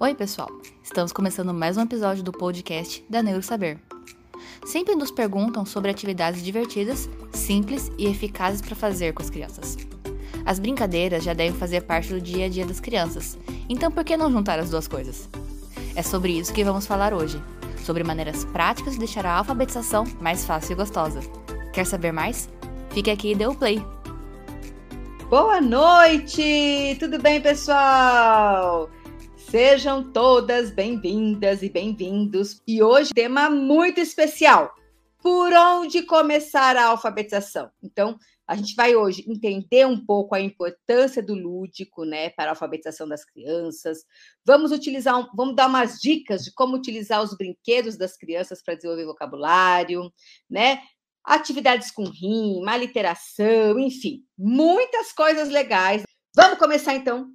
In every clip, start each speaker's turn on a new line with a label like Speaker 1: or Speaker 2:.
Speaker 1: Oi, pessoal! Estamos começando mais um episódio do podcast da Neuro Saber. Sempre nos perguntam sobre atividades divertidas, simples e eficazes para fazer com as crianças. As brincadeiras já devem fazer parte do dia a dia das crianças, então por que não juntar as duas coisas? É sobre isso que vamos falar hoje, sobre maneiras práticas de deixar a alfabetização mais fácil e gostosa. Quer saber mais? Fique aqui e dê o play!
Speaker 2: Boa noite! Tudo bem, pessoal? Sejam todas bem-vindas e bem-vindos. E hoje tema muito especial. Por onde começar a alfabetização? Então, a gente vai hoje entender um pouco a importância do lúdico, né, para a alfabetização das crianças. Vamos utilizar, vamos dar umas dicas de como utilizar os brinquedos das crianças para desenvolver vocabulário, né? Atividades com rima, literação, enfim, muitas coisas legais. Vamos começar então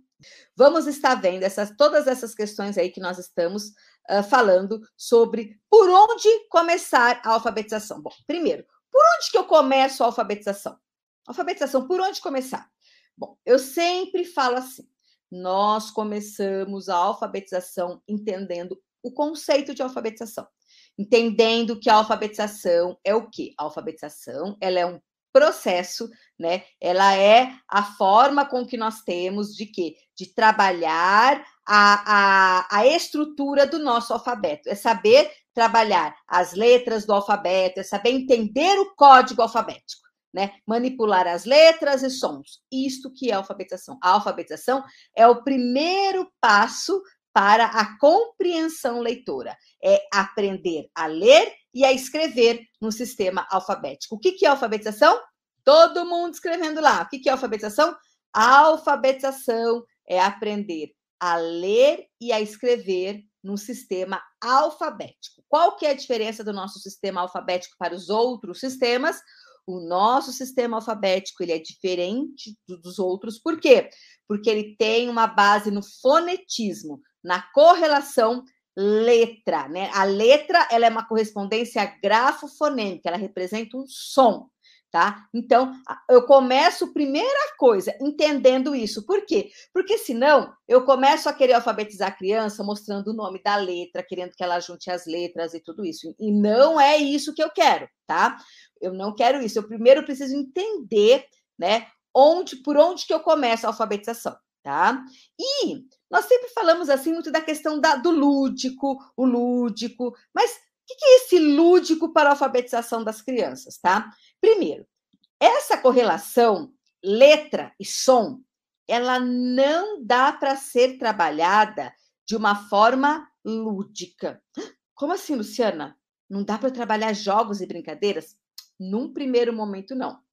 Speaker 2: Vamos estar vendo essas, todas essas questões aí que nós estamos uh, falando sobre por onde começar a alfabetização. Bom, primeiro, por onde que eu começo a alfabetização? Alfabetização, por onde começar? Bom, eu sempre falo assim: nós começamos a alfabetização entendendo o conceito de alfabetização. Entendendo que a alfabetização é o quê? A alfabetização ela é um processo, né? Ela é a forma com que nós temos de quê? De trabalhar a, a, a estrutura do nosso alfabeto. É saber trabalhar as letras do alfabeto, é saber entender o código alfabético. Né? Manipular as letras e sons. Isto que é alfabetização. A alfabetização é o primeiro passo para a compreensão leitora. É aprender a ler e a escrever no sistema alfabético. O que, é alfabetização? Todo mundo escrevendo lá. O que, que é alfabetização? A alfabetização é aprender a ler e a escrever no sistema alfabético. Qual que é a diferença do nosso sistema alfabético para os outros sistemas? O nosso sistema alfabético ele é diferente dos outros, por quê? Porque ele tem uma base no fonetismo, na correlação letra, né? A letra ela é uma correspondência grafo-fonêmica, ela representa um som, tá? Então, eu começo primeira coisa entendendo isso. Por quê? Porque senão eu começo a querer alfabetizar a criança mostrando o nome da letra, querendo que ela junte as letras e tudo isso. E não é isso que eu quero, tá? Eu não quero isso. Eu primeiro preciso entender, né, onde por onde que eu começo a alfabetização tá? E nós sempre falamos assim muito da questão da, do lúdico, o lúdico, mas que, que é esse lúdico para a alfabetização das crianças, tá? Primeiro, essa correlação letra e som, ela não dá para ser trabalhada de uma forma lúdica. Como assim, Luciana? Não dá para trabalhar jogos e brincadeiras? Num primeiro momento, não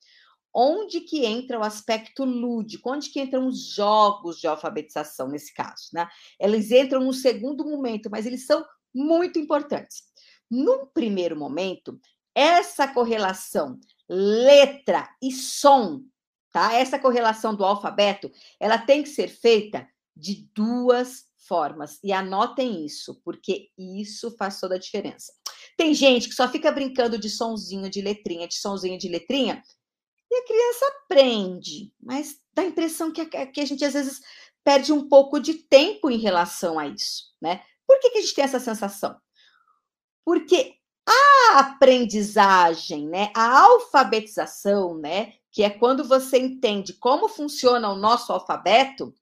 Speaker 2: onde que entra o aspecto lúdico, onde que entram os jogos de alfabetização nesse caso, né? Eles entram no segundo momento, mas eles são muito importantes. Num primeiro momento, essa correlação letra e som, tá? Essa correlação do alfabeto, ela tem que ser feita de duas formas. E anotem isso, porque isso faz toda a diferença. Tem gente que só fica brincando de sonzinho de letrinha, de sonzinho de letrinha, e a criança aprende, mas dá a impressão que a, que a gente às vezes perde um pouco de tempo em relação a isso, né? Por que, que a gente tem essa sensação? Porque a aprendizagem, né, a alfabetização, né, que é quando você entende como funciona o nosso alfabeto,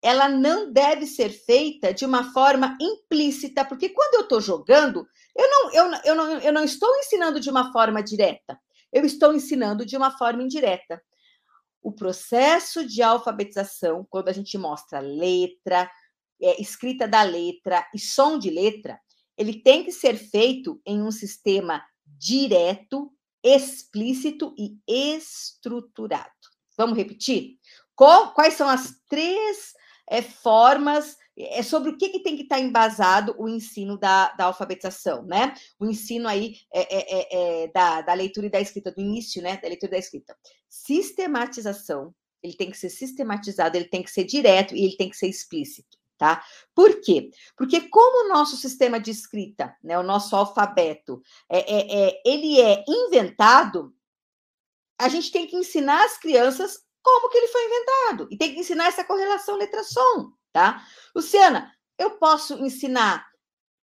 Speaker 2: ela não deve ser feita de uma forma implícita, porque quando eu estou jogando, eu não, eu, eu, não, eu não estou ensinando de uma forma direta eu estou ensinando de uma forma indireta. O processo de alfabetização, quando a gente mostra letra, é, escrita da letra e som de letra, ele tem que ser feito em um sistema direto, explícito e estruturado. Vamos repetir? Quais são as três é, formas é sobre o que, que tem que estar embasado o ensino da, da alfabetização, né? O ensino aí é, é, é, é, da, da leitura e da escrita, do início, né? Da leitura e da escrita. Sistematização, ele tem que ser sistematizado, ele tem que ser direto e ele tem que ser explícito, tá? Por quê? Porque como o nosso sistema de escrita, né, o nosso alfabeto, é, é, é, ele é inventado, a gente tem que ensinar as crianças como que ele foi inventado. E tem que ensinar essa correlação letra-som tá? Luciana, eu posso ensinar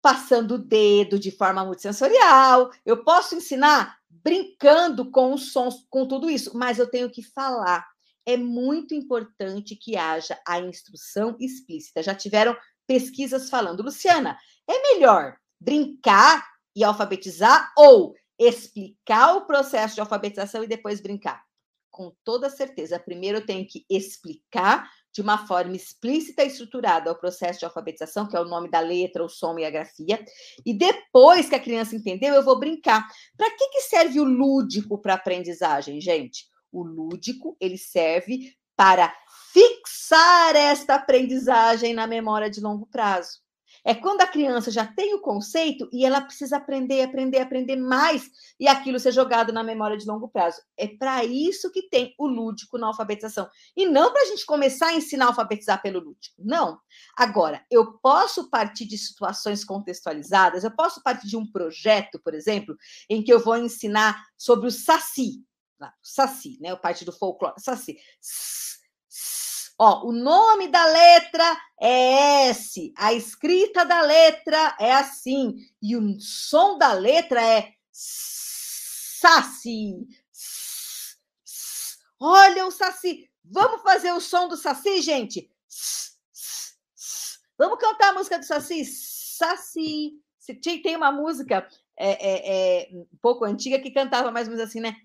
Speaker 2: passando o dedo de forma multissensorial, eu posso ensinar brincando com os sons, com tudo isso, mas eu tenho que falar. É muito importante que haja a instrução explícita. Já tiveram pesquisas falando, Luciana, é melhor brincar e alfabetizar ou explicar o processo de alfabetização e depois brincar? Com toda certeza. Primeiro eu tenho que explicar de uma forma explícita e estruturada o processo de alfabetização, que é o nome da letra, o som e a grafia. E depois que a criança entendeu, eu vou brincar. Para que, que serve o lúdico para aprendizagem, gente? O lúdico, ele serve para fixar esta aprendizagem na memória de longo prazo. É quando a criança já tem o conceito e ela precisa aprender, aprender, aprender mais e aquilo ser jogado na memória de longo prazo. É para isso que tem o lúdico na alfabetização. E não para a gente começar a ensinar a alfabetizar pelo lúdico. Não. Agora, eu posso partir de situações contextualizadas, eu posso partir de um projeto, por exemplo, em que eu vou ensinar sobre o saci. O saci, né? Parte do folclore. Saci. Ó, o nome da letra é S, a escrita da letra é assim, e o som da letra é saci. Olha o saci. Vamos fazer o som do saci, gente? Vamos cantar a música do saci? Saci. Tem uma música é, é, é, um pouco antiga que cantava mais ou menos assim, né?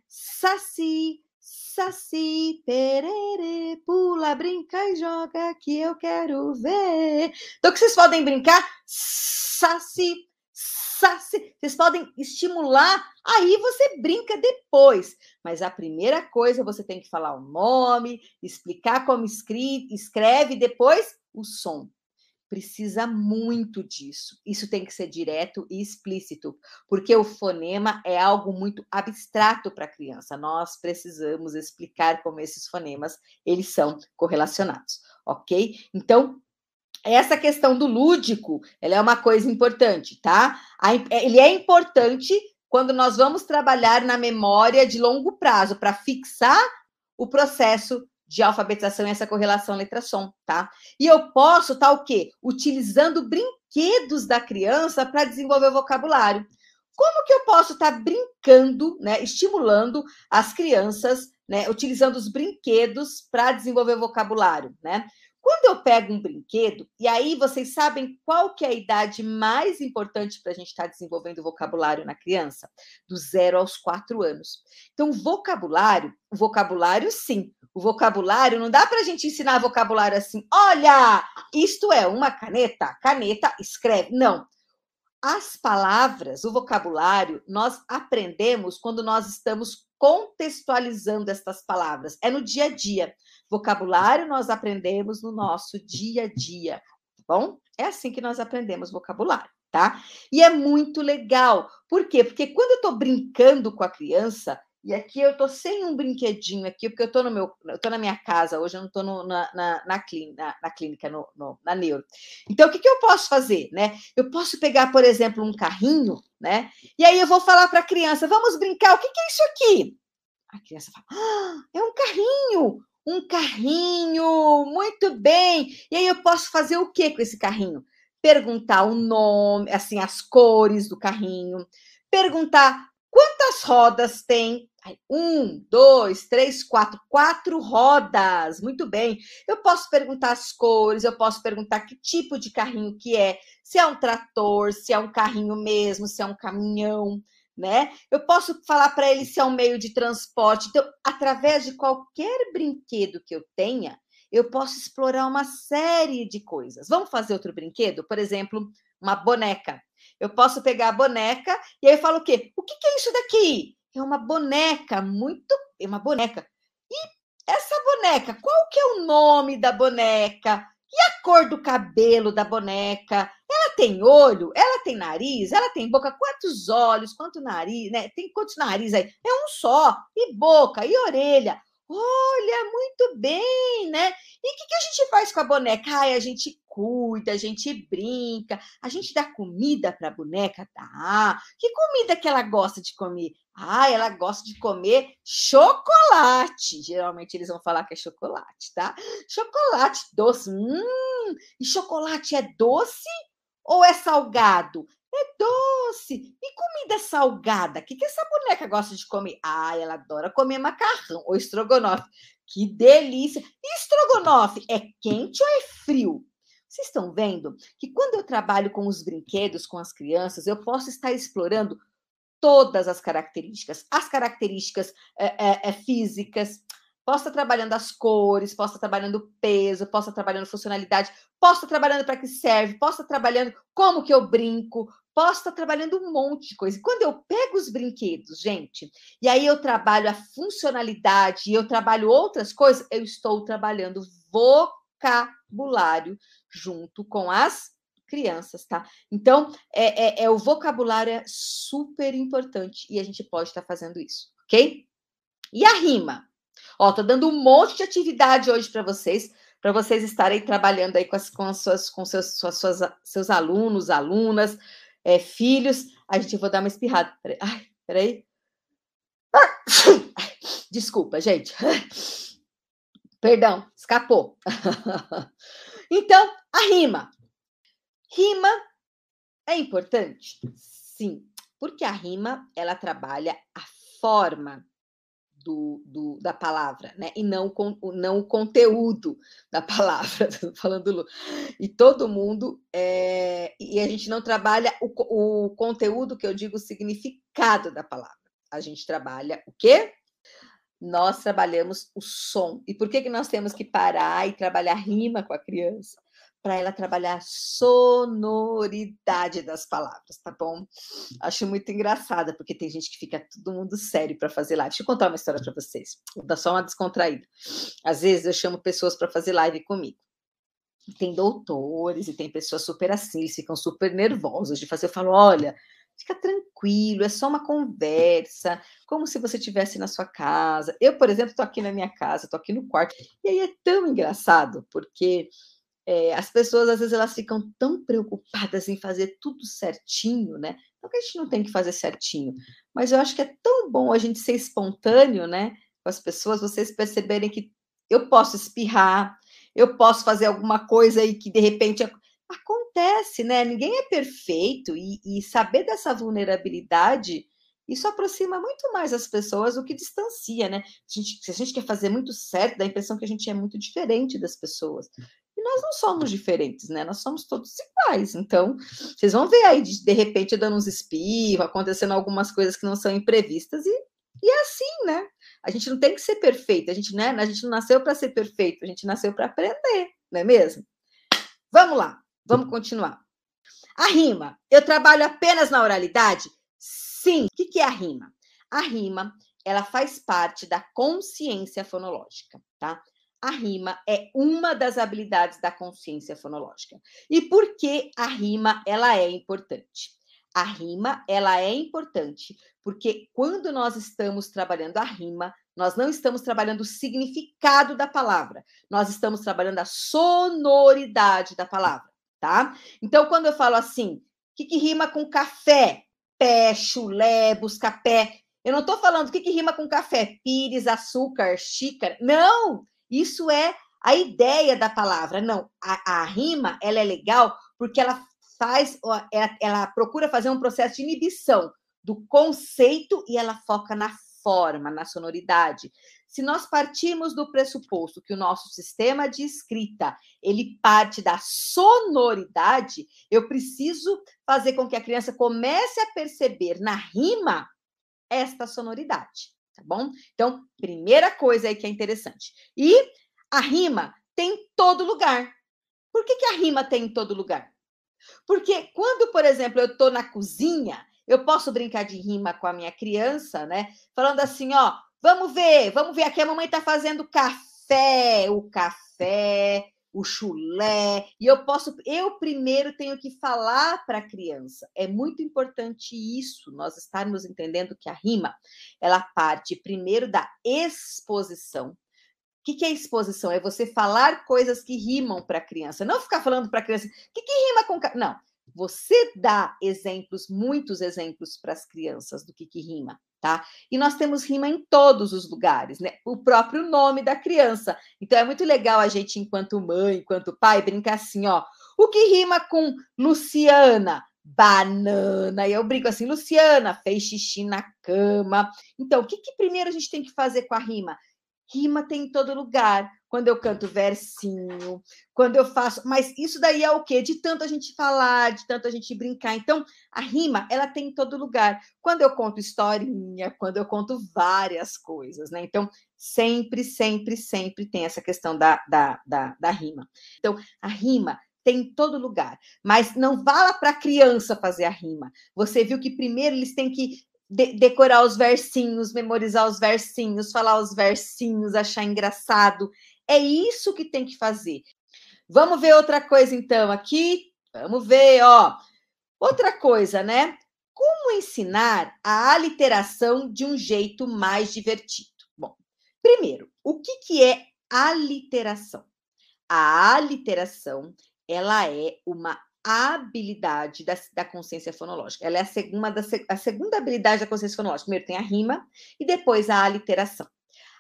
Speaker 2: Saci, Saci, perere, pula, brinca e joga que eu quero ver. Então, que vocês podem brincar? Saci, saci. Vocês podem estimular, aí você brinca depois. Mas a primeira coisa, você tem que falar o nome, explicar como escreve, escreve depois o som precisa muito disso. Isso tem que ser direto e explícito, porque o fonema é algo muito abstrato para a criança. Nós precisamos explicar como esses fonemas eles são correlacionados, ok? Então essa questão do lúdico, ela é uma coisa importante, tá? Ele é importante quando nós vamos trabalhar na memória de longo prazo para fixar o processo de alfabetização e essa correlação letra-som, tá? E eu posso estar tá, o quê? Utilizando brinquedos da criança para desenvolver o vocabulário. Como que eu posso estar tá brincando, né, estimulando as crianças, né, utilizando os brinquedos para desenvolver o vocabulário, né? Quando eu pego um brinquedo, e aí vocês sabem qual que é a idade mais importante para a gente estar tá desenvolvendo vocabulário na criança? Do zero aos quatro anos. Então, vocabulário, vocabulário sim, o vocabulário, não dá para a gente ensinar vocabulário assim, olha, isto é uma caneta, caneta escreve. Não. As palavras, o vocabulário, nós aprendemos quando nós estamos contextualizando estas palavras. É no dia a dia. Vocabulário nós aprendemos no nosso dia a dia, tá bom? É assim que nós aprendemos vocabulário, tá? E é muito legal. Por quê? Porque quando eu estou brincando com a criança, e aqui eu tô sem um brinquedinho aqui, porque eu tô no meu, eu tô na minha casa hoje, eu não tô no, na, na, na, clínica, na, clínica no, no, na neuro. Então, o que, que eu posso fazer, né? Eu posso pegar, por exemplo, um carrinho, né? E aí eu vou falar para a criança, vamos brincar, o que, que é isso aqui? A criança fala, ah, é um carrinho um carrinho, muito bem. E aí eu posso fazer o que com esse carrinho? Perguntar o nome, assim, as cores do carrinho, perguntar quantas rodas tem. Um, dois, três, quatro, quatro rodas. Muito bem. Eu posso perguntar as cores, eu posso perguntar que tipo de carrinho que é, se é um trator, se é um carrinho mesmo, se é um caminhão né? Eu posso falar para ele se é um meio de transporte. Então, através de qualquer brinquedo que eu tenha, eu posso explorar uma série de coisas. Vamos fazer outro brinquedo? Por exemplo, uma boneca. Eu posso pegar a boneca e aí eu falo o quê? O que, que é isso daqui? É uma boneca, muito. É uma boneca. E essa boneca, qual que é o nome da boneca? E a cor do cabelo da boneca? Ela tem olho? Ela tem nariz? Ela tem boca? Quantos olhos? Quanto nariz? Né? Tem quantos narizes aí? É um só. E boca, e orelha. Olha, muito bem, né? E o que, que, a gente faz com a boneca? Ai, a gente cuida, a gente brinca, a gente dá comida para a boneca? Dá. Que comida que ela gosta de comer? Ah, ela gosta de comer chocolate. Geralmente eles vão falar que é chocolate, tá? Chocolate doce. Hum, e chocolate é doce ou é salgado? É doce. E comida salgada? O que, que essa boneca gosta de comer? Ah, ela adora comer macarrão ou estrogonofe. Que delícia! E estrogonofe é quente ou é frio? Vocês estão vendo que quando eu trabalho com os brinquedos, com as crianças, eu posso estar explorando todas as características, as características é, é, físicas, posso estar trabalhando as cores, posso estar trabalhando peso, posso estar trabalhando funcionalidade, posso estar trabalhando para que serve, posso estar trabalhando como que eu brinco, posso estar trabalhando um monte de coisa. Quando eu pego os brinquedos, gente, e aí eu trabalho a funcionalidade e eu trabalho outras coisas, eu estou trabalhando vocabulário junto com as crianças, tá? Então, é, é, é, o vocabulário é super importante e a gente pode estar fazendo isso, ok? E a rima? Ó, tô dando um monte de atividade hoje para vocês, para vocês estarem trabalhando aí com, as, com, as suas, com seus, suas, suas, seus alunos, alunas, é, filhos. A gente vou dar uma espirrada. Peraí. Ai, peraí. Desculpa, gente. Perdão, escapou. então, a rima. Rima é importante? Sim, porque a rima ela trabalha a forma do, do, da palavra, né? E não, com, não o conteúdo da palavra, falando. E todo mundo, é, e a gente não trabalha o, o conteúdo, que eu digo, o significado da palavra. A gente trabalha o quê? Nós trabalhamos o som. E por que, que nós temos que parar e trabalhar rima com a criança? Para ela trabalhar a sonoridade das palavras, tá bom? Acho muito engraçada, porque tem gente que fica todo mundo sério para fazer live. Deixa eu contar uma história para vocês. Vou dar só uma descontraída. Às vezes eu chamo pessoas para fazer live comigo. Tem doutores e tem pessoas super assim, eles ficam super nervosos de fazer. Eu falo, olha, fica tranquilo, é só uma conversa, como se você estivesse na sua casa. Eu, por exemplo, estou aqui na minha casa, estou aqui no quarto, e aí é tão engraçado, porque é, as pessoas, às vezes, elas ficam tão preocupadas em fazer tudo certinho, né? Não que a gente não tem que fazer certinho, mas eu acho que é tão bom a gente ser espontâneo, né? Com as pessoas, vocês perceberem que eu posso espirrar, eu posso fazer alguma coisa aí que de repente acontece, né? Ninguém é perfeito e, e saber dessa vulnerabilidade isso aproxima muito mais as pessoas do que distancia, né? A gente, se a gente quer fazer muito certo, dá a impressão que a gente é muito diferente das pessoas. E nós não somos diferentes, né? Nós somos todos iguais. Então, vocês vão ver aí, de, de repente, dando uns espirros, acontecendo algumas coisas que não são imprevistas, e, e é assim, né? A gente não tem que ser perfeito, a gente, né? a gente não nasceu para ser perfeito, a gente nasceu para aprender, não é mesmo? Vamos lá, vamos continuar. A rima, eu trabalho apenas na oralidade? Sim. O que é a rima? A rima, ela faz parte da consciência fonológica, tá? A rima é uma das habilidades da consciência fonológica. E por que a rima ela é importante? A rima ela é importante porque quando nós estamos trabalhando a rima, nós não estamos trabalhando o significado da palavra, nós estamos trabalhando a sonoridade da palavra, tá? Então, quando eu falo assim, o que, que rima com café? Pé, chulé, busca-pé. Eu não estou falando o que, que rima com café, pires, açúcar, xícara. Não! Isso é a ideia da palavra. Não, a, a rima ela é legal porque ela faz, ela, ela procura fazer um processo de inibição do conceito e ela foca na forma, na sonoridade. Se nós partimos do pressuposto que o nosso sistema de escrita, ele parte da sonoridade, eu preciso fazer com que a criança comece a perceber na rima esta sonoridade tá bom? Então, primeira coisa aí que é interessante. E a rima tem em todo lugar. Por que, que a rima tem em todo lugar? Porque quando, por exemplo, eu estou na cozinha, eu posso brincar de rima com a minha criança, né? Falando assim, ó, vamos ver, vamos ver, aqui a mamãe está fazendo café, o café o chulé, e eu posso, eu primeiro tenho que falar para a criança. É muito importante isso, nós estarmos entendendo que a rima, ela parte primeiro da exposição. O que, que é exposição? É você falar coisas que rimam para a criança, não ficar falando para a criança, o que, que rima com. Não, você dá exemplos, muitos exemplos para as crianças do que, que rima, tá? E nós temos rima em todos os lugares, né? O próprio nome da criança. Então é muito legal a gente, enquanto mãe, enquanto pai, brincar assim, ó. O que rima com Luciana? Banana. E eu brinco assim, Luciana fez xixi na cama. Então, o que, que primeiro a gente tem que fazer com a rima? Rima tem em todo lugar. Quando eu canto versinho, quando eu faço. Mas isso daí é o quê? De tanto a gente falar, de tanto a gente brincar. Então, a rima, ela tem em todo lugar. Quando eu conto historinha, quando eu conto várias coisas, né? Então, sempre, sempre, sempre tem essa questão da, da, da, da rima. Então, a rima tem em todo lugar. Mas não vala para a criança fazer a rima. Você viu que primeiro eles têm que de decorar os versinhos, memorizar os versinhos, falar os versinhos, achar engraçado. É isso que tem que fazer. Vamos ver outra coisa então aqui. Vamos ver, ó. Outra coisa, né? Como ensinar a aliteração de um jeito mais divertido? Bom, primeiro, o que, que é aliteração? A aliteração, ela é uma habilidade da, da consciência fonológica. Ela é a segunda, da, a segunda habilidade da consciência fonológica. Primeiro tem a rima e depois a aliteração.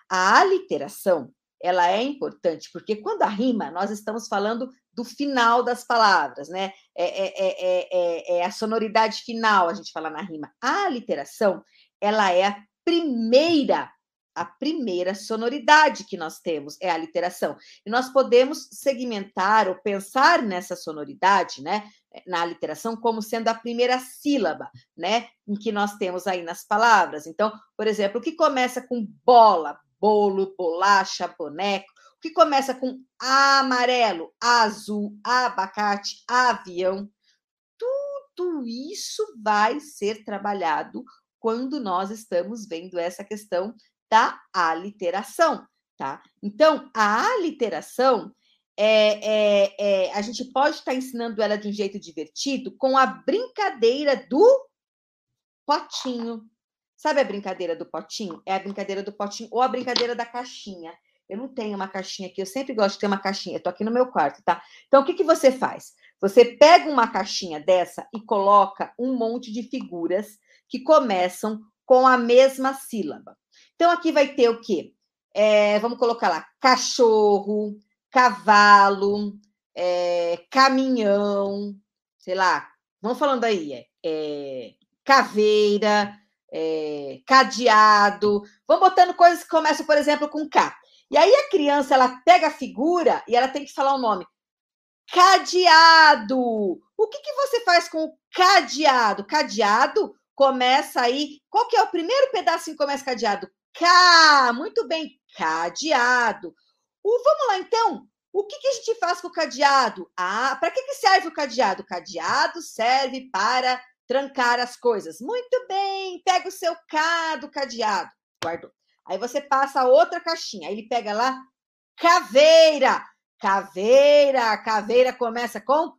Speaker 2: A aliteração, ela é importante porque quando a rima, nós estamos falando do final das palavras, né? É, é, é, é, a sonoridade final, a gente fala na rima. A aliteração, ela é a primeira a primeira sonoridade que nós temos é a literação. E nós podemos segmentar ou pensar nessa sonoridade, né, na literação como sendo a primeira sílaba, né, em que nós temos aí nas palavras. Então, por exemplo, o que começa com bola, bolo, bolacha, boneco, o que começa com amarelo, azul, abacate, avião, tudo isso vai ser trabalhado quando nós estamos vendo essa questão da aliteração, tá? Então, a aliteração é, é, é, a gente pode estar ensinando ela de um jeito divertido com a brincadeira do potinho. Sabe a brincadeira do potinho? É a brincadeira do potinho ou a brincadeira da caixinha. Eu não tenho uma caixinha aqui, eu sempre gosto de ter uma caixinha. Eu tô aqui no meu quarto, tá? Então, o que, que você faz? Você pega uma caixinha dessa e coloca um monte de figuras que começam com a mesma sílaba. Então, aqui vai ter o quê? É, vamos colocar lá: cachorro, cavalo, é, caminhão, sei lá, vamos falando aí, é, é caveira, é, cadeado, vamos botando coisas que começam, por exemplo, com K. E aí a criança ela pega a figura e ela tem que falar o nome. Cadeado. O que, que você faz com o cadeado? Cadeado começa aí. Qual que é o primeiro pedaço que começa cadeado? K, muito bem, cadeado. O, vamos lá, então. O que, que a gente faz com o cadeado? Ah, para que, que serve o cadeado? O cadeado serve para trancar as coisas. Muito bem, pega o seu K do cadeado. Guardou. Aí você passa outra caixinha. Aí ele pega lá, caveira. Caveira, caveira começa com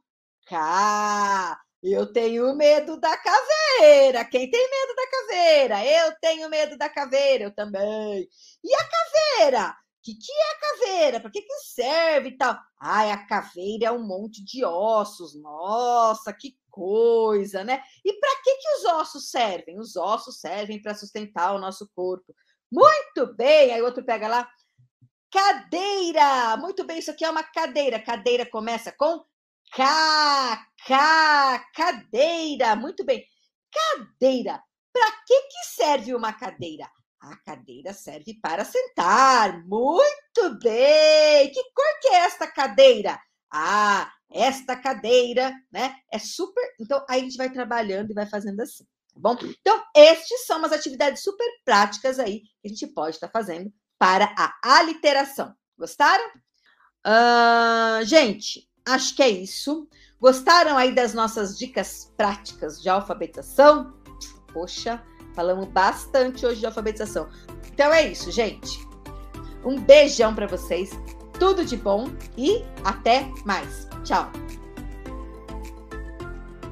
Speaker 2: K. Eu tenho medo da caveira. Quem tem medo da caveira? Eu tenho medo da caveira, eu também. E a caveira? O que, que é a caveira? Para que, que serve e tal? Ai, a caveira é um monte de ossos. Nossa, que coisa, né? E para que, que os ossos servem? Os ossos servem para sustentar o nosso corpo. Muito bem. Aí outro pega lá. Cadeira! Muito bem, isso aqui é uma cadeira. Cadeira começa com K, K, cadeira. Muito bem. Cadeira. Para que, que serve uma cadeira? A cadeira serve para sentar. Muito bem. Que cor que é esta cadeira? Ah, esta cadeira, né? É super. Então, aí a gente vai trabalhando e vai fazendo assim, tá bom? Então, estes são umas atividades super práticas aí que a gente pode estar fazendo para a aliteração. Gostaram? Uh, gente, acho que é isso. Gostaram aí das nossas dicas práticas de alfabetização? Poxa, falamos bastante hoje de alfabetização. Então é isso, gente. Um beijão para vocês. Tudo de bom e até mais. Tchau.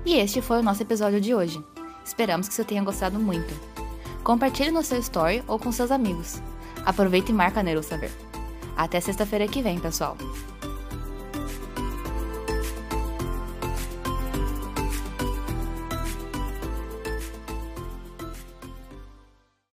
Speaker 1: E este foi o nosso episódio de hoje. Esperamos que você tenha gostado muito. Compartilhe no seu story ou com seus amigos. Aproveite e marca Neuro Saber. Até sexta-feira que vem, pessoal.